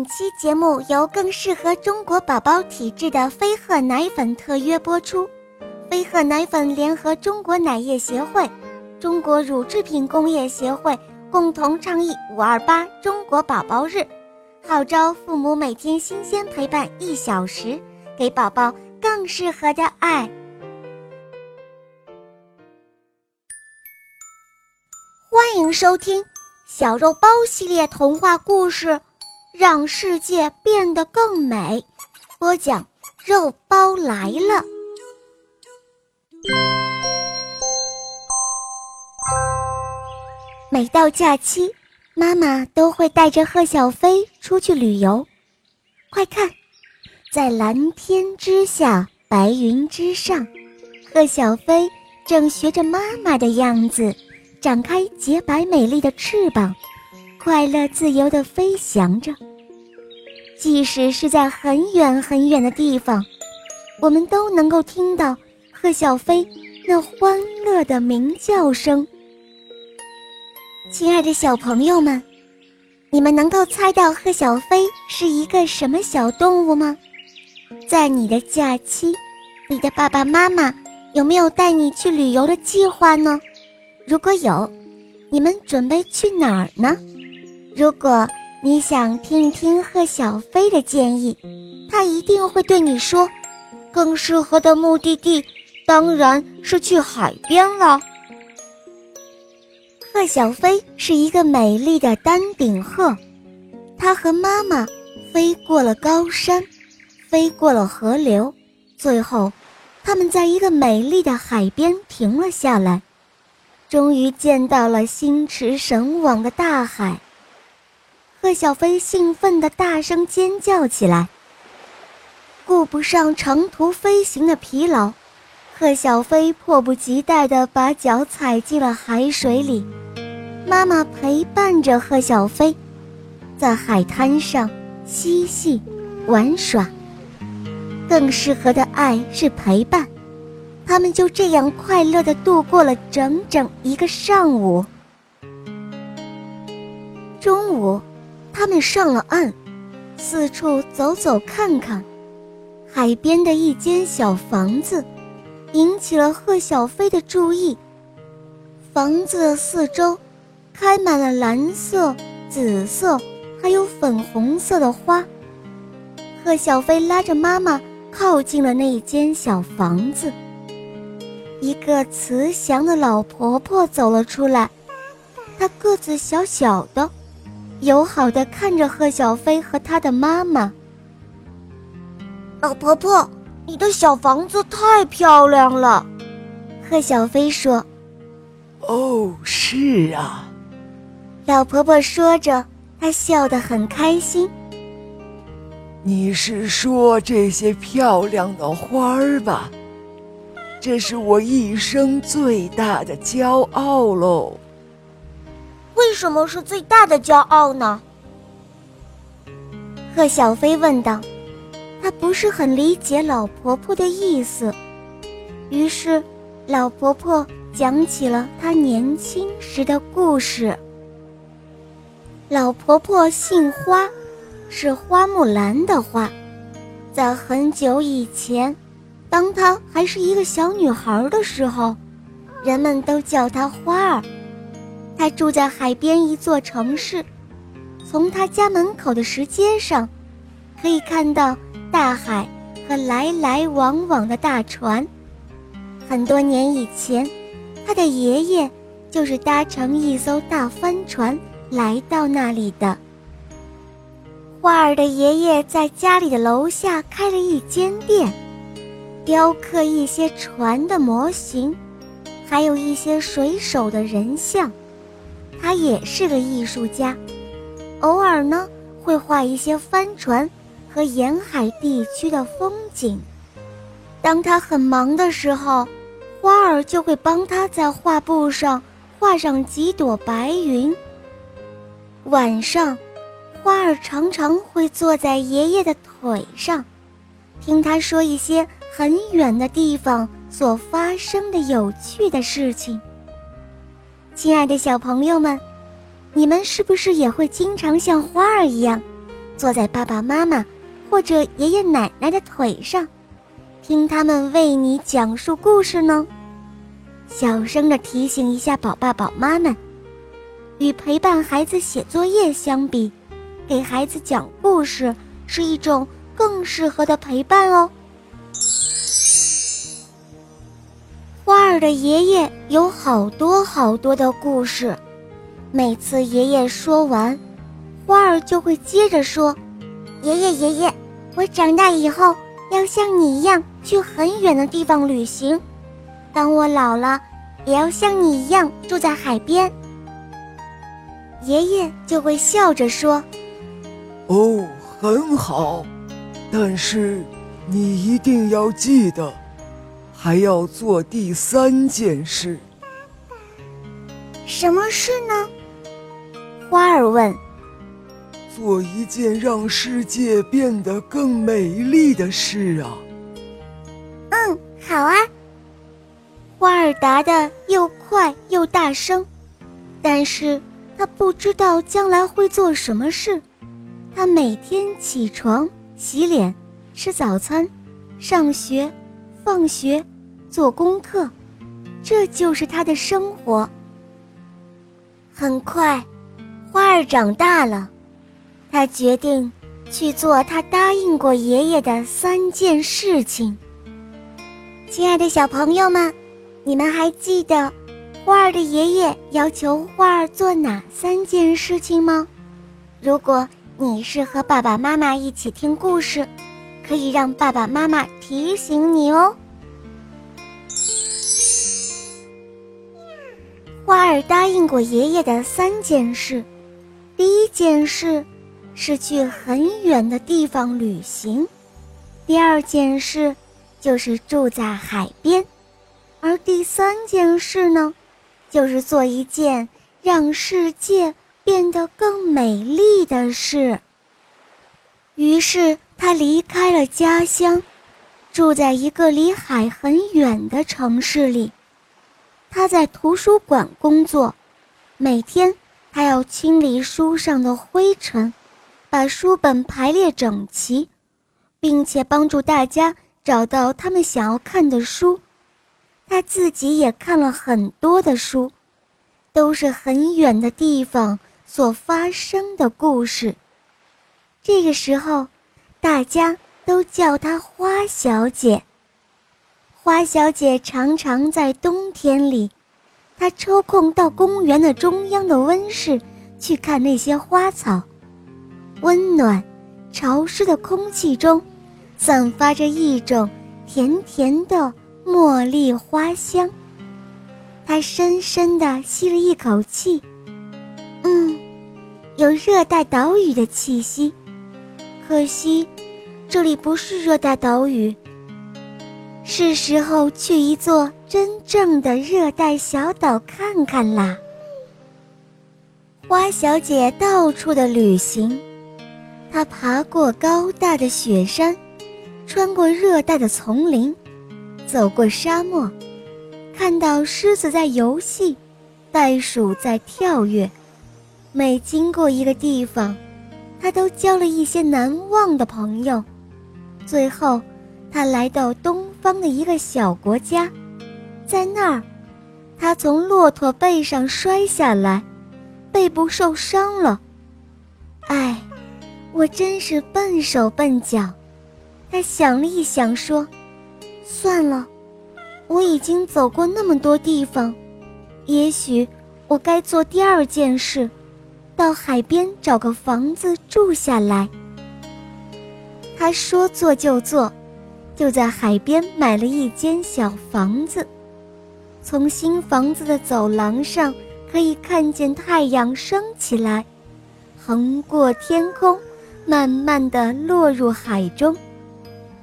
本期节目由更适合中国宝宝体质的飞鹤奶粉特约播出。飞鹤奶粉联合中国奶业协会、中国乳制品工业协会共同倡议“五二八”中国宝宝日，号召父母每天新鲜陪伴一小时，给宝宝更适合的爱。欢迎收听。小肉包系列童话故事，让世界变得更美。播讲：肉包来了。每到假期，妈妈都会带着贺小飞出去旅游。快看，在蓝天之下，白云之上，贺小飞正学着妈妈的样子。展开洁白美丽的翅膀，快乐自由地飞翔着。即使是在很远很远的地方，我们都能够听到贺小飞那欢乐的鸣叫声。亲爱的小朋友们，你们能够猜到贺小飞是一个什么小动物吗？在你的假期，你的爸爸妈妈有没有带你去旅游的计划呢？如果有，你们准备去哪儿呢？如果你想听一听贺小飞的建议，他一定会对你说，更适合的目的地当然是去海边了。贺小飞是一个美丽的丹顶鹤，它和妈妈飞过了高山，飞过了河流，最后，他们在一个美丽的海边停了下来。终于见到了心驰神往的大海，贺小飞兴奋地大声尖叫起来。顾不上长途飞行的疲劳，贺小飞迫不及待地把脚踩进了海水里。妈妈陪伴着贺小飞，在海滩上嬉戏玩耍。更适合的爱是陪伴。他们就这样快乐地度过了整整一个上午。中午，他们上了岸，四处走走看看。海边的一间小房子引起了贺小飞的注意。房子的四周开满了蓝色、紫色，还有粉红色的花。贺小飞拉着妈妈靠近了那间小房子。一个慈祥的老婆婆走了出来，她个子小小的，友好的看着贺小飞和他的妈妈。老婆婆，你的小房子太漂亮了，贺小飞说。哦，是啊，老婆婆说着，她笑得很开心。你是说这些漂亮的花儿吧？这是我一生最大的骄傲喽。为什么是最大的骄傲呢？贺小飞问道。他不是很理解老婆婆的意思，于是老婆婆讲起了她年轻时的故事。老婆婆姓花，是花木兰的花，在很久以前。当她还是一个小女孩的时候，人们都叫她花儿。他住在海边一座城市，从他家门口的石阶上，可以看到大海和来来往往的大船。很多年以前，他的爷爷就是搭乘一艘大帆船来到那里的。花儿的爷爷在家里的楼下开了一间店。雕刻一些船的模型，还有一些水手的人像。他也是个艺术家，偶尔呢会画一些帆船和沿海地区的风景。当他很忙的时候，花儿就会帮他在画布上画上几朵白云。晚上，花儿常常会坐在爷爷的腿上，听他说一些。很远的地方所发生的有趣的事情。亲爱的小朋友们，你们是不是也会经常像花儿一样，坐在爸爸妈妈或者爷爷奶奶的腿上，听他们为你讲述故事呢？小声的提醒一下宝爸宝妈们，与陪伴孩子写作业相比，给孩子讲故事是一种更适合的陪伴哦。花儿的爷爷有好多好多的故事，每次爷爷说完，花儿就会接着说：“爷爷爷爷，我长大以后要像你一样去很远的地方旅行。当我老了，也要像你一样住在海边。”爷爷就会笑着说：“哦，很好，但是你一定要记得。”还要做第三件事，什么事呢？花儿问。做一件让世界变得更美丽的事啊。嗯，好啊。花儿答的又快又大声，但是他不知道将来会做什么事。他每天起床、洗脸、吃早餐、上学、放学。做功课，这就是他的生活。很快，花儿长大了，他决定去做他答应过爷爷的三件事情。亲爱的小朋友们，你们还记得花儿的爷爷要求花儿做哪三件事情吗？如果你是和爸爸妈妈一起听故事，可以让爸爸妈妈提醒你哦。花儿答应过爷爷的三件事，第一件事是去很远的地方旅行，第二件事就是住在海边，而第三件事呢，就是做一件让世界变得更美丽的事。于是他离开了家乡，住在一个离海很远的城市里。他在图书馆工作，每天他要清理书上的灰尘，把书本排列整齐，并且帮助大家找到他们想要看的书。他自己也看了很多的书，都是很远的地方所发生的故事。这个时候，大家都叫她花小姐。花小姐常常在冬天里，她抽空到公园的中央的温室去看那些花草。温暖、潮湿的空气中，散发着一种甜甜的茉莉花香。她深深地吸了一口气，嗯，有热带岛屿的气息。可惜，这里不是热带岛屿。是时候去一座真正的热带小岛看看啦。花小姐到处的旅行，她爬过高大的雪山，穿过热带的丛林，走过沙漠，看到狮子在游戏，袋鼠在跳跃。每经过一个地方，她都交了一些难忘的朋友。最后。他来到东方的一个小国家，在那儿，他从骆驼背上摔下来，背部受伤了。唉，我真是笨手笨脚。他想了一想，说：“算了，我已经走过那么多地方，也许我该做第二件事，到海边找个房子住下来。”他说做就做。就在海边买了一间小房子，从新房子的走廊上可以看见太阳升起来，横过天空，慢慢地落入海中。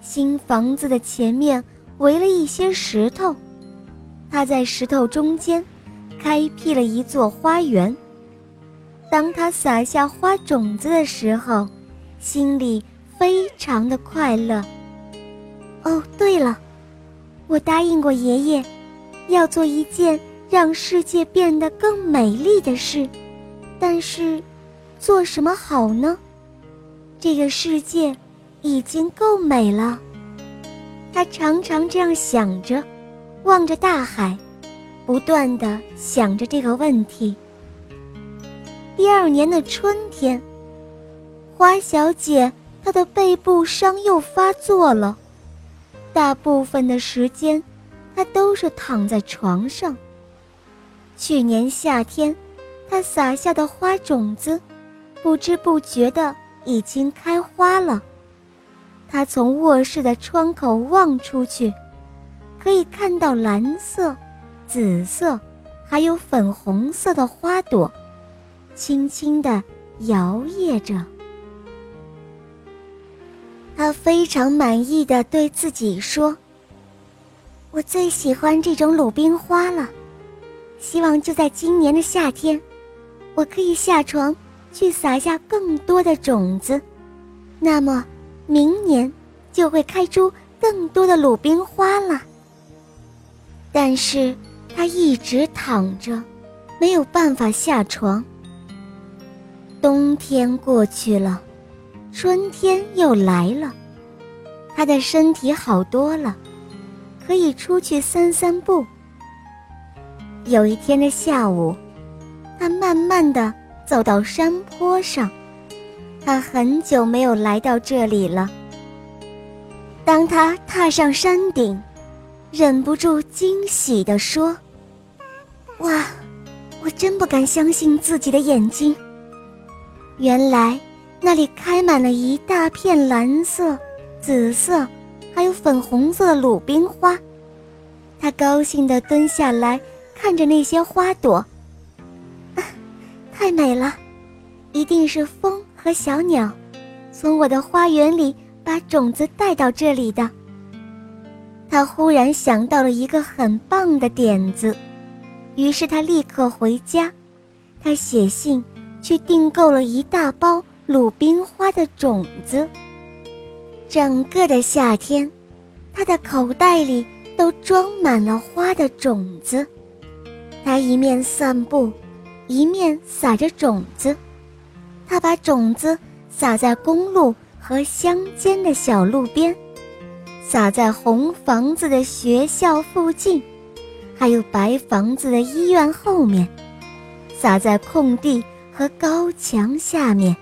新房子的前面围了一些石头，他在石头中间开辟了一座花园。当他撒下花种子的时候，心里非常的快乐。哦，对了，我答应过爷爷，要做一件让世界变得更美丽的事，但是，做什么好呢？这个世界已经够美了。他常常这样想着，望着大海，不断的想着这个问题。第二年的春天，花小姐她的背部伤又发作了，大部分的时间，他都是躺在床上。去年夏天，他撒下的花种子，不知不觉的已经开花了。他从卧室的窗口望出去，可以看到蓝色、紫色，还有粉红色的花朵，轻轻地摇曳着。他非常满意的对自己说：“我最喜欢这种鲁冰花了，希望就在今年的夏天，我可以下床去撒下更多的种子，那么。”明年就会开出更多的鲁冰花了。但是他一直躺着，没有办法下床。冬天过去了，春天又来了，他的身体好多了，可以出去散散步。有一天的下午，他慢慢的走到山坡上。他很久没有来到这里了。当他踏上山顶，忍不住惊喜地说：“哇，我真不敢相信自己的眼睛！原来那里开满了一大片蓝色、紫色，还有粉红色的鲁冰花。”他高兴地蹲下来，看着那些花朵，太美了，一定是风。和小鸟，从我的花园里把种子带到这里的。他忽然想到了一个很棒的点子，于是他立刻回家，他写信去订购了一大包鲁冰花的种子。整个的夏天，他的口袋里都装满了花的种子。他一面散步，一面撒着种子。他把种子撒在公路和乡间的小路边，撒在红房子的学校附近，还有白房子的医院后面，撒在空地和高墙下面。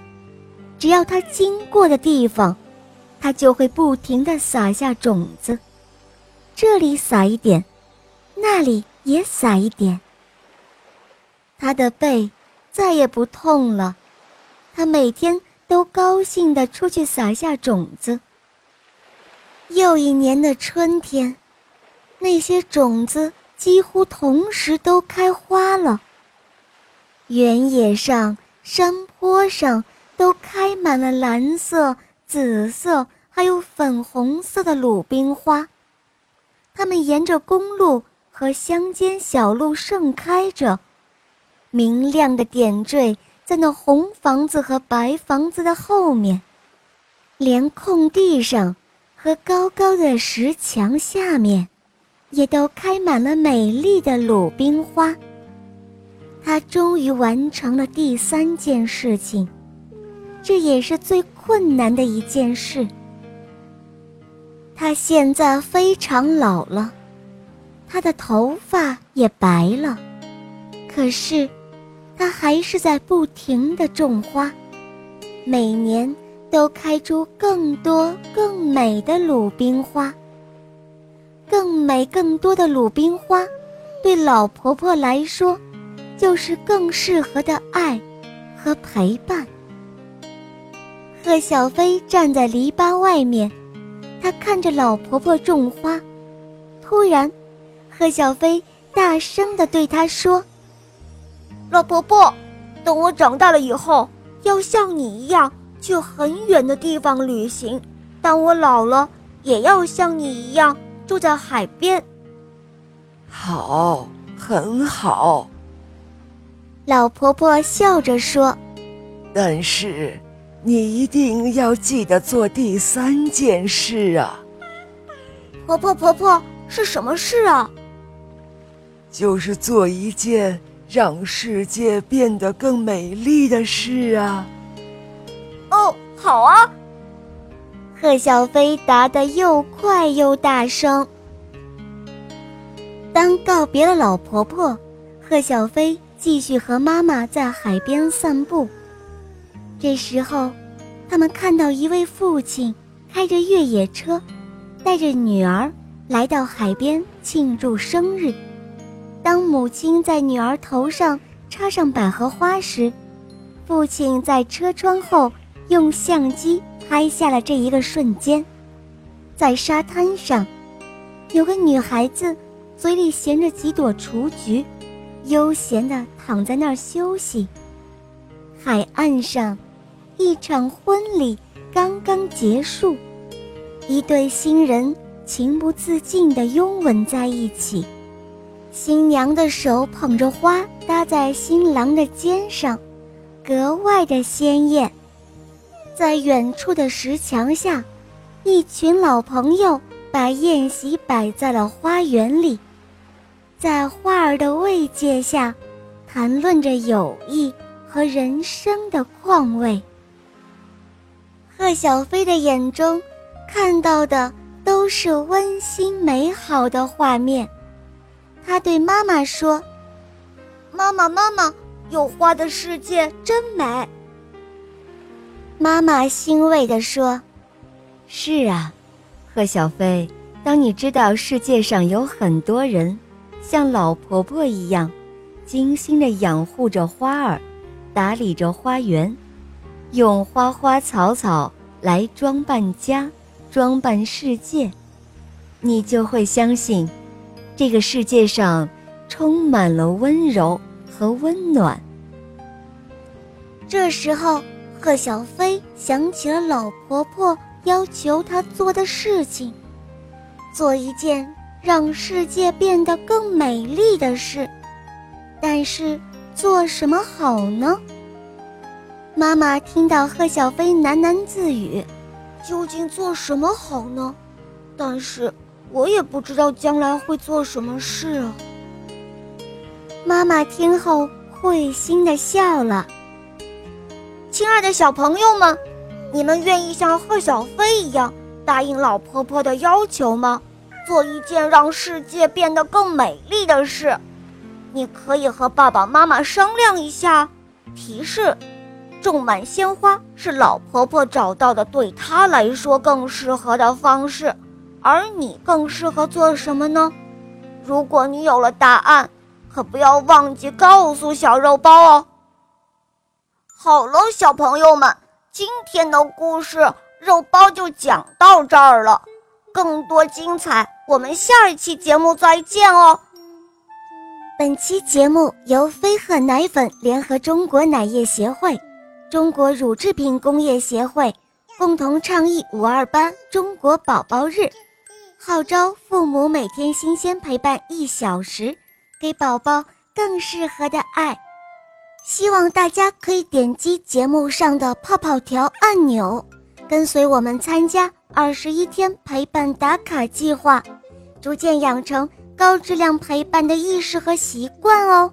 只要他经过的地方，他就会不停地撒下种子，这里撒一点，那里也撒一点。他的背再也不痛了。他每天都高兴地出去撒下种子。又一年的春天，那些种子几乎同时都开花了。原野上、山坡上都开满了蓝色、紫色，还有粉红色的鲁冰花。它们沿着公路和乡间小路盛开着，明亮的点缀。在那红房子和白房子的后面，连空地上和高高的石墙下面，也都开满了美丽的鲁冰花。他终于完成了第三件事情，这也是最困难的一件事。他现在非常老了，他的头发也白了，可是。他还是在不停地种花，每年都开出更多更美的鲁冰花。更美、更多的鲁冰花，对老婆婆来说，就是更适合的爱和陪伴。贺小飞站在篱笆外面，他看着老婆婆种花。突然，贺小飞大声地对她说。老婆婆，等我长大了以后，要像你一样去很远的地方旅行；当我老了，也要像你一样住在海边。好，很好。老婆婆笑着说：“但是，你一定要记得做第三件事啊。”婆婆，婆婆是什么事啊？就是做一件。让世界变得更美丽的事啊！哦，好啊！贺小飞答得又快又大声。当告别了老婆婆，贺小飞继续和妈妈在海边散步。这时候，他们看到一位父亲开着越野车，带着女儿来到海边庆祝生日。当母亲在女儿头上插上百合花时，父亲在车窗后用相机拍下了这一个瞬间。在沙滩上，有个女孩子。嘴里衔着几朵雏菊，悠闲地躺在那儿休息。海岸上，一场婚礼刚刚结束，一对新人情不自禁地拥吻在一起，新娘的手捧着花搭在新郎的肩上，格外的鲜艳。在远处的石墙下，一群老朋友把宴席摆在了花园里。在花儿的慰藉下，谈论着友谊和人生的况味。贺小飞的眼中看到的都是温馨美好的画面。他对妈妈说：“妈妈，妈妈，有花的世界真美。”妈妈欣慰地说：“是啊，贺小飞，当你知道世界上有很多人。”像老婆婆一样，精心地养护着花儿，打理着花园，用花花草草来装扮家，装扮世界，你就会相信，这个世界上充满了温柔和温暖。这时候，贺小飞想起了老婆婆要求他做的事情，做一件。让世界变得更美丽的事，但是做什么好呢？妈妈听到贺小飞喃喃自语：“究竟做什么好呢？”但是我也不知道将来会做什么事啊。妈妈听后会心的笑了：“亲爱的小朋友们，你们愿意像贺小飞一样答应老婆婆的要求吗？”做一件让世界变得更美丽的事，你可以和爸爸妈妈商量一下。提示：种满鲜花是老婆婆找到的对她来说更适合的方式，而你更适合做什么呢？如果你有了答案，可不要忘记告诉小肉包哦。好了，小朋友们，今天的故事肉包就讲到这儿了。更多精彩，我们下一期节目再见哦。本期节目由飞鹤奶粉联合中国奶业协会、中国乳制品工业协会共同倡议“五二班”中国宝宝日，号召父母每天新鲜陪伴一小时，给宝宝更适合的爱。希望大家可以点击节目上的泡泡条按钮，跟随我们参加。二十一天陪伴打卡计划，逐渐养成高质量陪伴的意识和习惯哦。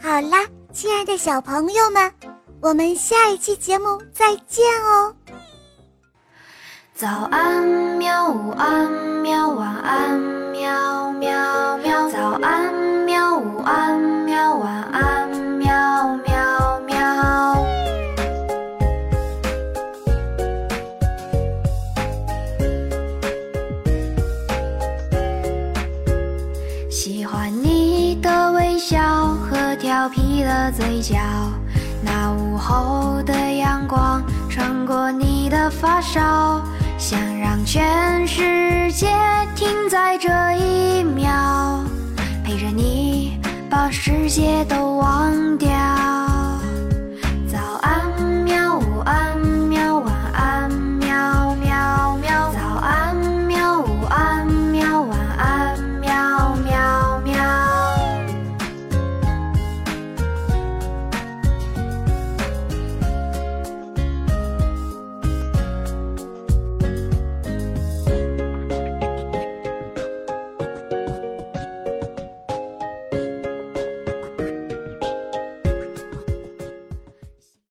好啦，亲爱的小朋友们，我们下一期节目再见哦。早安喵，午安喵，晚安喵喵喵。早安穿过你的发梢，想让全世界停在这一秒，陪着你把世界都忘掉。